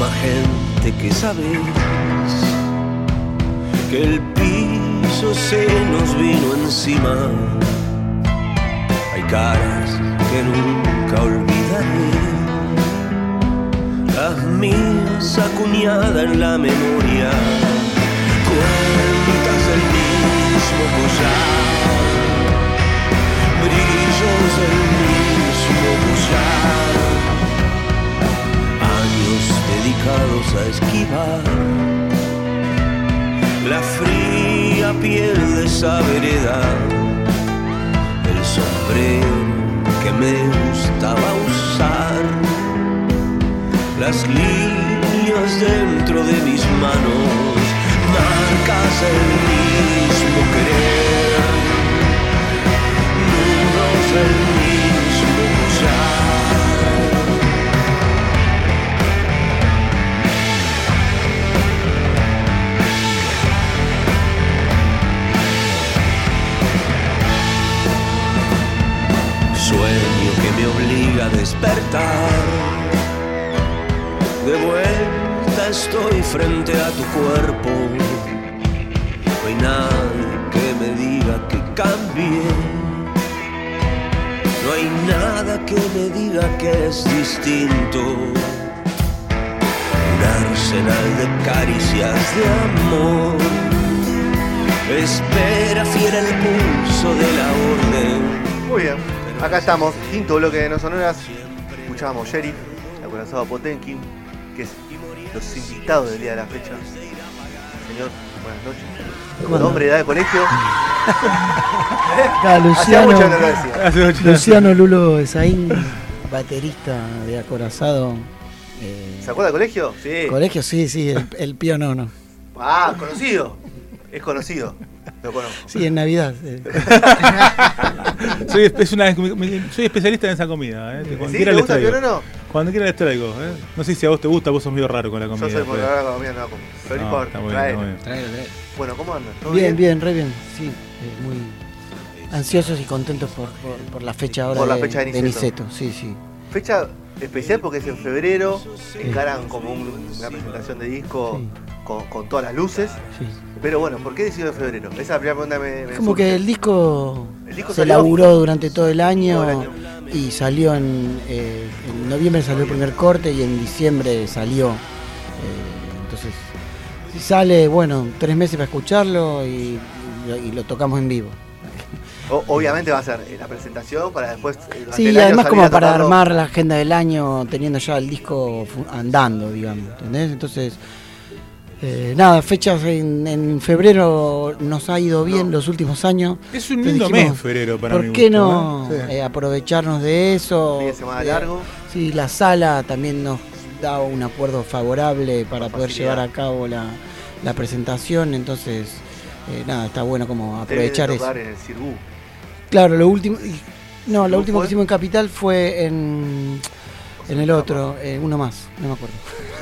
Misma gente que sabes que el piso se nos vino encima. Hay caras que nunca olvidaré, las mías acuñadas en la memoria, cuentas del mismo collar, brillos del mismo collar dedicados a esquivar. La fría piel de esa vereda, el sombrero que me gustaba usar, las líneas dentro de mis manos, marcas del mismo querer, nudos del Sueño que me obliga a despertar. De vuelta estoy frente a tu cuerpo. No hay nadie que me diga que cambie. No hay nada que me diga que es distinto. Un arsenal de caricias de amor. Espera fiera el pulso de la orden. Muy bien. Acá estamos, quinto bloque de No Sonoras. Escuchábamos Sheriff, acorazado Potenkin, que es los invitados del día de la fecha. Señor, buenas noches. Nombre, edad de colegio. Acá, Hacía mucho que no lo Luciano. Luciano Lulo Esaín, baterista de acorazado. eh, ¿Se acuerda del colegio? Sí. colegio, sí, sí, el, el pío no, no. Ah, conocido. Es conocido. Lo conozco. Sí, en Navidad. eh. Soy, espe- es una- soy especialista en esa comida. ¿eh? Cuando ¿Sí? quiera ¿Te gusta el pionono? Cuando quiera les traigo. ¿eh? No sé si a vos te gusta, vos sos medio raro con la comida. Yo soy por pero- ahora comida no la. Pero no No, importa. muy bien, muy bien. Bueno, ¿cómo andan? ¿Todo Bien, bien, re bien. Sí, eh, muy ansiosos y contentos por, por, por la fecha ahora Por la de, fecha de de Niceto. Sí, sí. Fecha especial porque es en febrero. Encaran como un- una presentación de disco con, con todas las luces. Sí. Pero bueno, ¿por qué decidió en febrero? Esa es la primera pregunta que me, me Como surge. que el disco, El disco se salió- laburó durante todo el año, Todo el año. y salió en, eh, en noviembre salió el primer corte y en diciembre salió. eh, entonces, si sale, bueno, tres meses para escucharlo y, y lo tocamos en vivo. O- obviamente va a ser eh, la presentación para después. Sí, el año además como para armar la agenda del año teniendo ya el disco andando, digamos, ¿entendés? Entonces, eh, nada, fechas en, en febrero nos ha ido bien los últimos años. Es un lindo dijimos, mes febrero para ¿Por mi qué gusto, no ¿eh? Sí. eh, aprovecharnos de eso? Semana Eh, largo. Sí, la sala también nos da un acuerdo favorable para Con poder facilidad. llevar a cabo la, la presentación, entonces, eh, nada, está bueno como aprovechar eso. en el. Claro, lo último. No, lo ¿Cómo último fue? que hicimos en Capital fue en. En el otro, eh, uno más, no me acuerdo.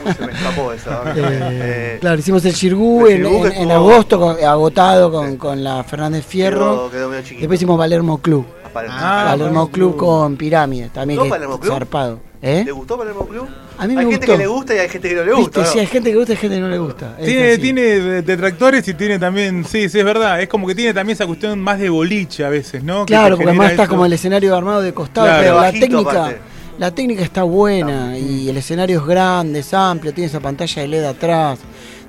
Uy, Se me escapó eso. ahora. Eh, Eh, claro, hicimos el Shirgu el en, agosto, con- agotado con, con la Fernández Fierro. Quedó, quedó medio chiquito. Después hicimos Palermo Club. Ah, Palermo Club con Pirámide, también ¿No que Palermo Club? zarpado. ¿Eh? ¿Le gustó Palermo Club? A mí hay me gente gustó. que le gusta y hay gente que no le gusta. Viste, ¿no? sí, hay gente que le gusta y hay gente que no le gusta. Tiene, así. tiene detractores y tiene también, sí, sí, es verdad. Es como que tiene también esa cuestión más de boliche a veces, ¿no? Claro, porque además está como el escenario armado de costado, Claro. pero la Bajito, técnica, aparte. La técnica está buena y el escenario es grande, es amplio, tiene esa pantalla de LED atrás.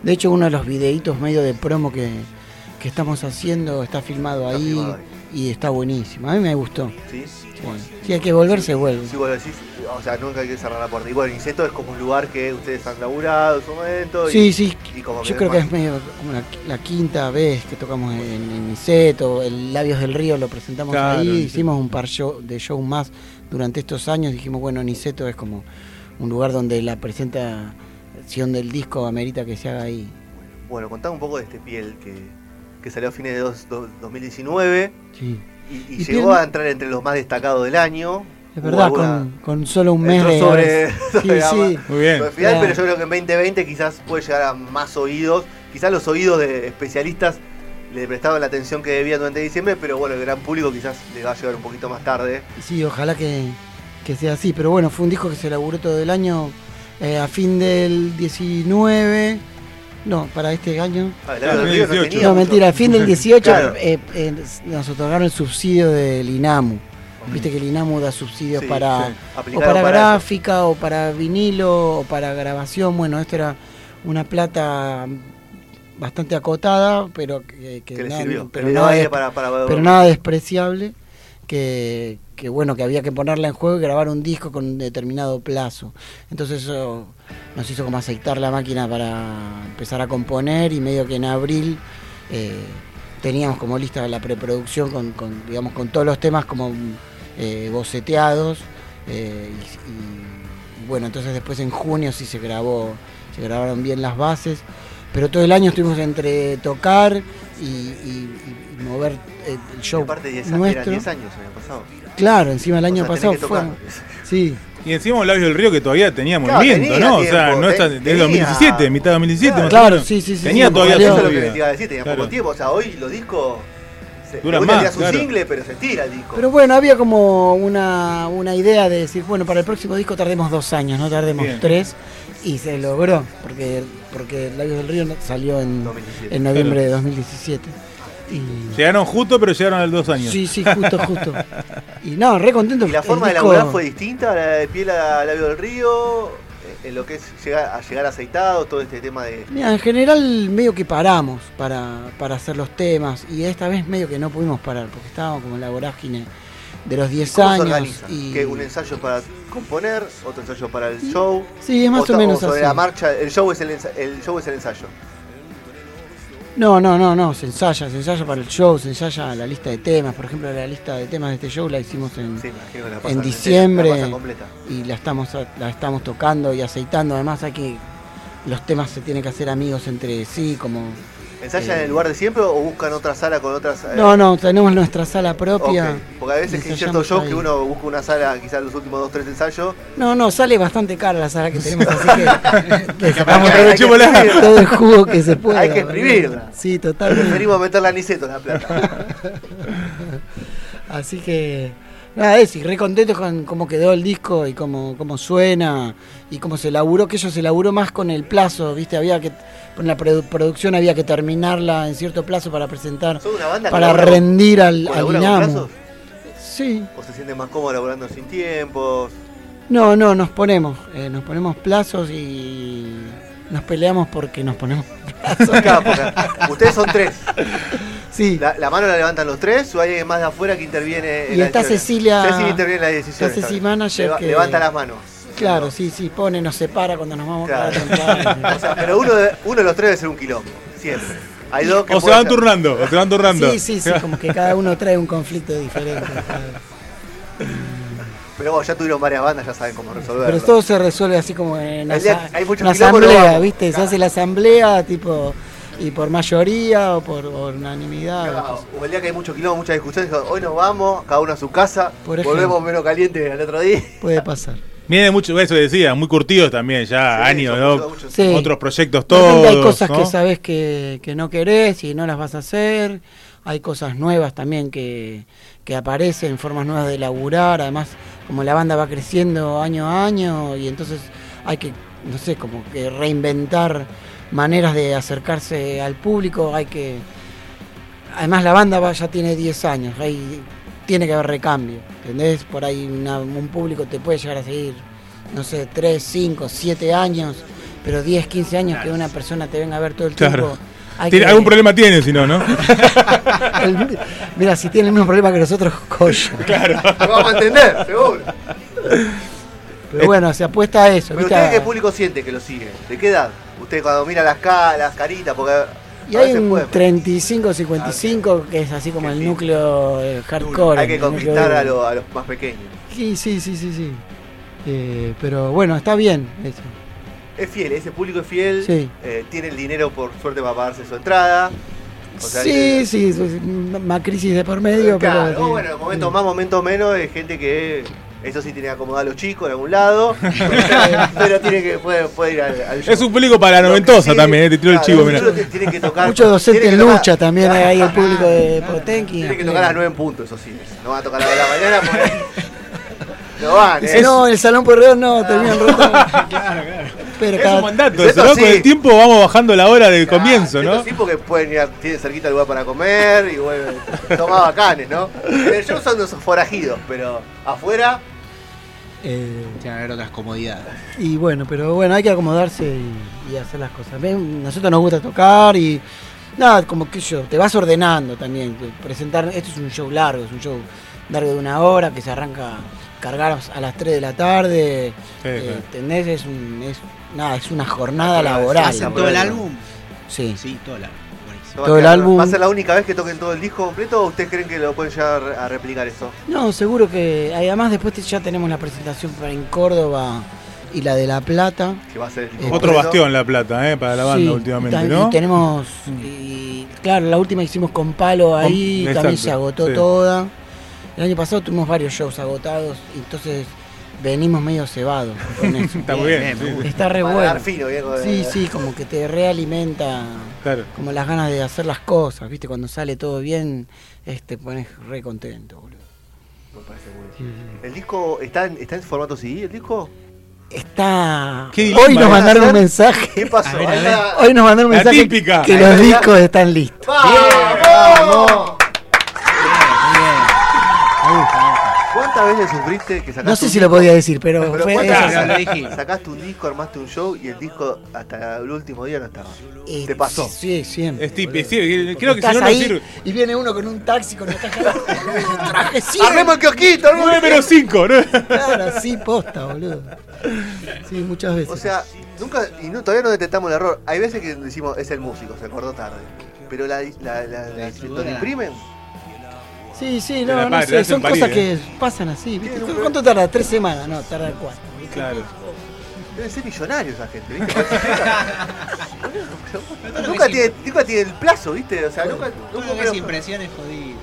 De hecho, uno de los videitos medio de promo que, que estamos haciendo está filmado Está ahí filmado ahí. y está buenísimo. A mí me gustó. ¿Sí? Bueno, si hay que volver, se vuelve. Sí, bueno, decís, o sea, nunca hay que cerrar la puerta. Y bueno, Inceto es como un lugar que ustedes han laburado en su momento. y- Sí, sí. y como Yo creo que es medio como la, la quinta vez que tocamos en, en Niceto, el Labios del Río lo presentamos Claro, ahí, hicimos un par show- de show más durante estos años, dijimos, bueno, Niceto es como un lugar donde la presentación del disco amerita que se haga ahí. Bueno, contame un poco de este piel que, que salió a fines de dos- do- 2019 Sí. Y, y Y llegó Piel- a entrar entre los más destacados del año. Es verdad, alguna- con, con solo un mes entró de... sobre- sí, sobre gama. sí. Muy bien. Al final, pero yo creo que en 2020 quizás puede llegar a más oídos. Quizás los oídos de especialistas le prestaban la atención que debían durante diciembre, pero bueno, el gran público quizás le va a llegar un poquito más tarde. Sí, ojalá que, que sea así. Pero bueno, fue un disco que se elaboró todo el año. eh, a fin del 19. No, para este año. Ah, Claro, no 2018. tenía No, mucho. mentira, a fin del 18 Claro. eh, eh, nos otorgaron el subsidio del INAMU. Viste que el INAMU da subsidios Sí, para, sí. o para, para gráfica, o para vinilo, o para grabación. Bueno, esto era una plata bastante acotada, pero que, que Que le nada- sirvió. pero nada para, para- pero nada despreciable que, que, bueno que había que ponerla en juego y grabar un disco con un determinado plazo. Entonces eso nos hizo como aceitar la máquina para empezar a componer y medio que en abril eh, teníamos como lista la preproducción con, digamos con todos los temas como eh, boceteados eh, y, bueno entonces después en junio sí se grabó se grabaron bien las bases pero todo el año estuvimos entre tocar y mover eh, el Y show aparte 10 años, nuestro. eran 10 años el año pasado. Claro, encima el año O sea, pasado fue. Sí, Y encima un labio del río que todavía tenía Claro, movimiento, tenía ¿no? o sea, tiempo, no está desde 2017, mitad de 2017. Claro, claro, sí, sí, sí, Tenía sí, todavía. Eso su es lo que te iba a decir, tenía Claro. poco tiempo. O sea, hoy los discos. Se, Duran más, claro. single, pero se tira el disco. Pero bueno, había como una, una idea de decir, bueno, para el próximo disco tardemos dos años, no tardemos Bien. tres. Y se logró, porque, porque Labios del Río salió en, 2017. en noviembre de 2017. Y, Llegaron justo, pero llegaron a los dos años. sí, sí, justo, justo. Y no, re contento. ¿Y la forma de disco- laburar fue distinta? ¿La de piel a labio del río? eh, En lo que es llegar, a llegar aceitado, todo este tema de. Mira, en general medio que paramos para, para hacer los temas y esta vez medio que no pudimos parar porque estábamos como en la vorágine de los 10 ¿Cómo se años. Y... Que un ensayo para componer, otro ensayo para el show. Sí, es más o, menos sobre así. la marcha, el show es el, ensa- el show es el ensayo. No, no, no, no, se ensaya, se ensaya para el show, se ensaya la lista de temas. Por ejemplo, la lista de temas de este show la hicimos en, Sí, diciembre la y la estamos, la estamos tocando y aceitando. Además, hay que los temas se tienen que hacer amigos entre sí, como ¿Ensayan Eh, en el lugar de siempre o buscan otra sala con otras.? eh, No, no, tenemos nuestra sala propia. ok? Porque a veces que en ensayamos ciertos shows que uno busca una sala, quizás los últimos dos, tres ensayos. No, no, sale bastante cara la sala que tenemos, así que, que sacamos Hay hay todo el jugo que se pueda. Hay que exprimirla. Sí, totalmente. Preferimos meterla a Niceto la plata. Así que, nada, es, y re contento con cómo quedó el disco y cómo, cómo suena y cómo se laburó, que eso se laburó más con el plazo, ¿viste? Había que, con la produ- producción había que terminarla en cierto plazo para presentar, ¿Son una banda que para rendir al, al plazos? Sí, ¿O se sienten más cómodos laburando sin tiempos? no, no, nos ponemos, eh, nos ponemos plazos y nos peleamos porque nos ponemos plazos. Ustedes son tres. Sí, La, la mano la levantan los tres o hay alguien más de afuera que interviene en Y está? Cecilia- Cecilia interviene en las decisiones. Ceci ¿sabes? manager Leva- que- Levanta las manos. claro, sí, sí, pone, nos separa cuando nos vamos Claro. a temprano. O sea, pero uno de, uno de los tres debe ser un quilombo. Siempre. Hay dos que O se van ser- turnando, o se van turnando. Sí, sí, sí, como que cada uno trae un conflicto diferente. claro. Pero vos ya tuvieron varias bandas, ya saben cómo resolverlo. Pero todo se resuelve así como en día hay una asamblea. ¿viste? Se Claro. hace la asamblea, tipo, y por mayoría o por, por unanimidad. Claro, O el día que hay mucho quilombo, muchas discusiones, hoy nos vamos, cada uno a su casa, Por ejemplo. volvemos menos caliente el otro día. Puede pasar. Viene mucho, eso decía, muy curtidos también, ya Sí, años, ¿no? Sí. Otros proyectos todos. hay cosas ¿no? que sabes que, que no querés y no las vas a hacer. Hay cosas nuevas también que, que aparecen, formas nuevas de laburar. Además, como la banda va creciendo año a año y entonces hay que, no sé, como que reinventar maneras de acercarse al público, hay que... Además la banda va- ya tiene 10 años, hay, tiene que haber recambio, ¿entendés? Por ahí una- un público te puede llegar a seguir, no sé, 3, 5, 7 años, pero 10, 15 años que una persona te venga a ver todo el Claro. tiempo. hay Tiene- que- Algún problema tiene, si no, ¿no? mira, si tiene el mismo problema que nosotros, coño. Lo vamos a entender, seguro. Pero bueno, se apuesta a eso. Pero ¿viste? ustedes qué público siente que lo sigue? ¿De qué edad? Usted cuando mira las caras, las caritas, porque Y hay un puede- 35-55 que es así como el núcleo eh, hardcore. hay que conquistar a, lo- a los más pequeños. Sí, sí, sí, sí. sí. Eh, pero bueno, está bien eso. Es fiel, ese público es fiel, Sí. eh, tiene el dinero por suerte para pagarse su entrada. O sea, sí, sí, más crisis de por medio, Claro, pero... bueno, momentos más, momentos menos, de gente que eso sí tiene que acomodar a los chicos en algún lado, pero tiene que puede, puede ir al, al show. Es un público para la noventosa sí- también, eh, te tiro el chivo, mira. chicos te- Tienen que tocar. Mucho docente tienen en tocar- lucha también hay ahí el público de Potenki. Tienen que tocar a las 9 en punto, eso sí. No van a tocar a las de la mañana porque. No van, ¿eh? no, el salón Porredor no, termina en roto. claro, claro. Pero Es cada- un mandato Eso eso, ¿no? sí. Con el tiempo vamos bajando la hora del comienzo, ¿no? Sí, porque pueden ir a, tienen cerquita el lugar para comer y bueno, tomar bacanes, ¿no? En el show son los forajidos, pero afuera, eh, Tiene que haber otras comodidades. Y bueno, pero bueno, hay que acomodarse y, y hacer las cosas. Ven, Nosotros nos gusta tocar y nada, como que yo, te vas ordenando también. Presentar, esto es un show largo, es un show largo de una hora que se arranca cargar a las 3 de la tarde. Sí, eh, sí. ¿Entendés? Es, un, es, nada, es una jornada laboral. ¿Hacen todo el álbum? Sí. Sí, todo el álbum. Buenísimo. ¿no va a Todo el álbum. ¿Va a ser la única vez que toquen todo el disco completo o ustedes creen que lo pueden llegar a replicar eso? No, seguro que además después ya tenemos la presentación para en Córdoba y la de La Plata. Que va a ser el Otro completo. bastión La Plata, ¿eh? Para la banda Sí, últimamente, ¿no? Y tenemos, y, claro, la última hicimos con Palo ahí, Con- también exacto, se agotó sí. toda. El año pasado tuvimos varios shows agotados, y entonces venimos medio cebados con eso. Está muy bien, sí, sí. Está re Para bueno. dar fino, bien, con- Sí, sí, como que te realimenta Claro. como las ganas de hacer las cosas, ¿viste? Cuando sale todo bien, este, pones re contento, boludo. Me parece muy bien. ¿El disco está en, está en formato CD, el disco? Está. Qué dilema, Hoy nos ¿eh? mandaron un ¿Qué mensaje. pasó? A ver, está. Hoy nos mandaron un mensaje típica. que los está. discos están listos. ¡Vamos! ¿Cuántas veces sufriste que sacaste No sé un si lo podía decir, pero, Pero fue ¿cuántas esa- veces lo dijiste. sacaste un disco, armaste un show y el disco hasta el último día no estaba? Eh, ¿Te pasó? Sí, siempre. Es típico, boludo. sí, creo que si Estás no, no ahí sirve. y viene uno con un taxi con el traje, el traje siempre. ¡Armemos el kiosquito! armemos el 9 menos 5, ¿no? Claro, sí, posta, boludo. Sí, muchas veces. O sea, nunca, y no- todavía no detectamos el error. Hay veces que decimos, es el músico, se acordó tarde. Pero la, la, la, la- donde imprimen, sí, sí, no, no sé, son parir, cosas eh. que pasan así. ¿viste? ¿Cuánto tarda? ¿Tres semanas? No, tarda cuatro. Claro. deben ser millonarios esa gente, ¿viste? Nunca, tiene, nunca tiene el plazo, ¿viste? O sea, nunca. Nunca lo que es creo- impresión es jodido.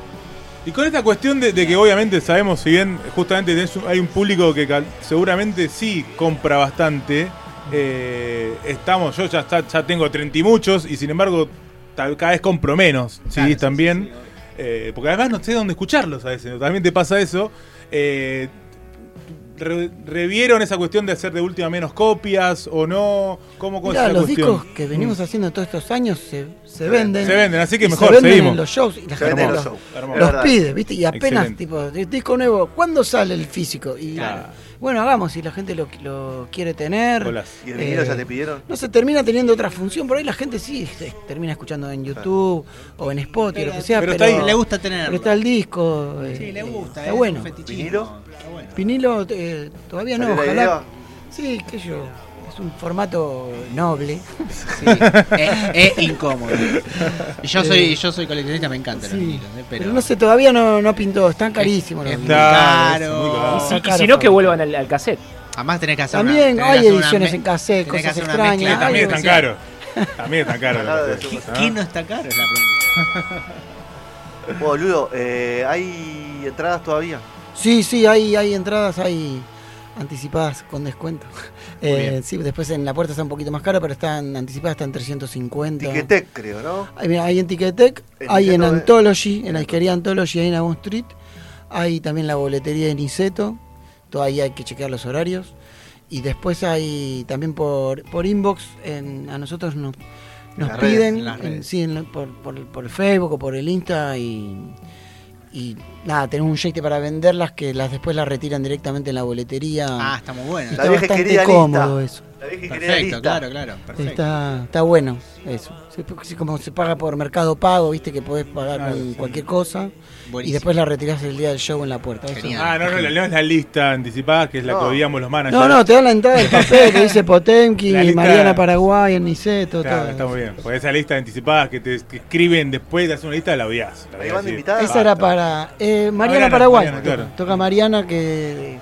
Y con esta cuestión de, de que obviamente sabemos, si bien justamente tenés un- hay un público que cal- seguramente sí compra bastante, eh, estamos, yo ya, está- ya tengo 30 y muchos y sin embargo cada vez compro menos, ¿sí? Claro, sí, también, sí, sí, eh, porque además no sé dónde escucharlos a veces, también te pasa eso. eh, re- ¿Revieron esa cuestión de hacer de última menos copias o no? ¿Cómo con Mirá, esa los cuestión? discos que venimos haciendo todos estos años se, se venden. Se venden, así que mejor, se venden seguimos. en los shows y la gente los. Hermoso. los pide, ¿viste? Y apenas, Excelente. tipo, disco nuevo, ¿cuándo sale el físico? Y Claro. Bueno, hagamos, si la gente lo, lo quiere tener. Golazo. ¿Y Eh, ya te pidieron? No se termina teniendo otra función, por ahí la gente sí se termina escuchando en YouTube o en Spotify, Pero- lo que sea, pero pero, está ahí. Le gusta tenerlo. pero está el disco. eh, Sí, le gusta. Está es bueno. ¿Vinilo? Está bueno. Vinilo eh, todavía no, ¿Salió la ojalá. Sí, que yo. Es un formato noble. Sí, es, es incómodo. Y Yo soy, yo soy coleccionista, me encantan los vinilos, ¿eh? pero, pero, no sé, todavía no, no pintó, están carísimos los es vinilos. Claro, si no, que vuelvan al, al cassette. Además tenés que hacer También una, hay ediciones en cassette, cosas extrañas. mezcla. También están caros. También están caros. Los pasa. ¿ah? ¿Quién no está caro? Es la pregunta. Bueno, Ludo, eh, ¿hay entradas todavía? Sí, sí, hay, hay entradas, hay anticipadas con descuento. Eh, sí, después en la puerta está un poquito más caro, pero están anticipadas, están 350. Ticketek, creo, ¿no? Hay, mira, hay en Ticketek, En hay en. Anthology, en la disquería Anthology ahí en Avon Street. Hay también la boletería de Niceto. todavía hay que chequear los horarios. Y después hay también por, por inbox, en- a nosotros nos, nos redes, piden, en sí, por, por, por el Facebook o por el Insta y, y nada, tenemos un jeite para venderlas que las después las retiran directamente en la boletería. Ah, está muy bueno. La Está vieja bastante querida cómodo lista. eso. La vieja Perfecto, lista. claro, claro. Perfecto. Está, está bueno eso. Sí, como se paga por mercado pago, viste que podés pagar Claro, con sí. cualquier cosa y después la retirás el día del show en la puerta. Eso-. Ah, no, no, la, no es la lista anticipada, que es la No. que odiamos los managers. No, no, te dan la entrada del papel que dice Potemkin, lista- Mariana Paraguay, el Niceto, Claro, todo. está muy bien. Porque esa lista anticipada que te que escriben después de hacer una lista, la odias. La ¿Hay odias? Esa era para eh, Mariana, Mariana, Paraguay. Mariana, claro. Toca Mariana que,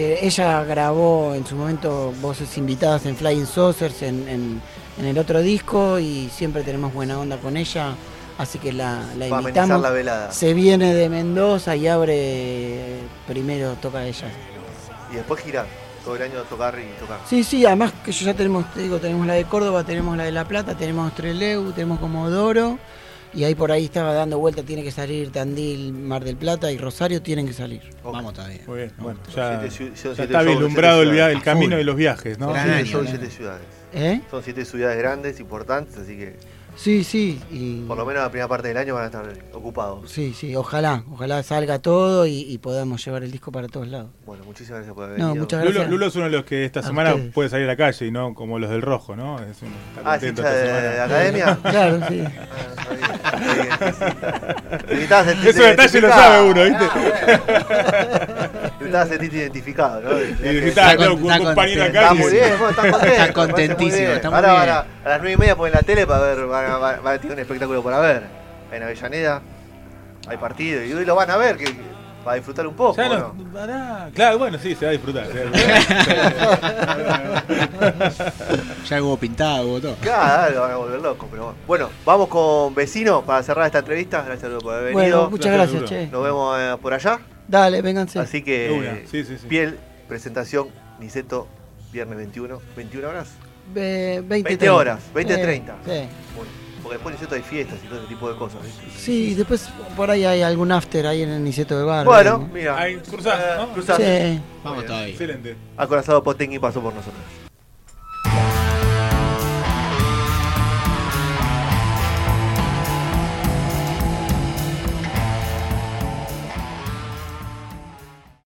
que ella grabó en su momento voces invitadas en Flying Saucers en, en- en el otro disco y siempre tenemos buena onda con ella. Así que la, la invitamos. la velada. Se viene de Mendoza y abre primero toca ella. Y después girar. Todo el año tocar y tocar. Sí, sí, además que yo ya tenemos, te digo, tenemos la de Córdoba, tenemos la de La Plata, tenemos Treleu, tenemos Comodoro, y ahí por ahí estaba dando vuelta, tiene que salir Tandil, Mar del Plata y Rosario tienen que salir. Vamos todavía. Muy bien, bueno, ya, Siete ciu- son ya siete está vislumbrado el, el camino de los viajes, ¿no? Gran año, siete ciudades. ¿Eh? Son siete ciudades grandes, importantes, así que Sí, sí, y por lo menos la primera parte del año van a estar ocupados. sí, sí, ojalá, ojalá salga todo y, y podamos llevar el disco para todos lados. Bueno, muchísimas gracias por haber No, venido. muchas Lulo, gracias. Lulo es uno de los que esta A semana ustedes. puede salir a la calle y no como los del rojo, ¿no? Es un, Ah, ¿es contento hincha esta de, de academia? Claro, sí. Ah, está bien, está sí. Ese detalle lo sabe uno, ¿viste? Necesitabas sentirte identificado, ¿no? Y Está con- compañero acá. Está muy bien, está contento. Contentísimo, bien. está muy Ahora bien. van a, las 9 y media ponen la tele para ver, van a, van a- tiene un espectáculo para ver. En Avellaneda hay partido y hoy lo van a ver, que, que- para disfrutar un poco. Ya ¿o no- no? pará. Claro, bueno, sí, se va a disfrutar. se va a disfrutar. Ya hubo pintado, hubo todo. Claro, lo van a volver loco, pero bueno. Bueno, vamos con vecino para cerrar esta entrevista. Gracias por haber venido. Bueno, muchas Gracias, gracias, che. Nos vemos eh, por allá. Dale, vénganse. Así que, sí, sí, sí. piel, presentación, Niceto, viernes 21. ¿21 horas? Ve- 20, 20 30. horas, 20, Sí, 30. Sí. Bueno, porque después Niceto hay fiestas y todo ese tipo de cosas. ¿viste? Sí, después por ahí hay algún after ahí en el Niceto de Bar. Bueno, ¿no? mira. Cruzás, Eh, ¿no? cruzás. Sí. Vamos todavía. Excelente. Acorazado Potengi pasó por nosotros.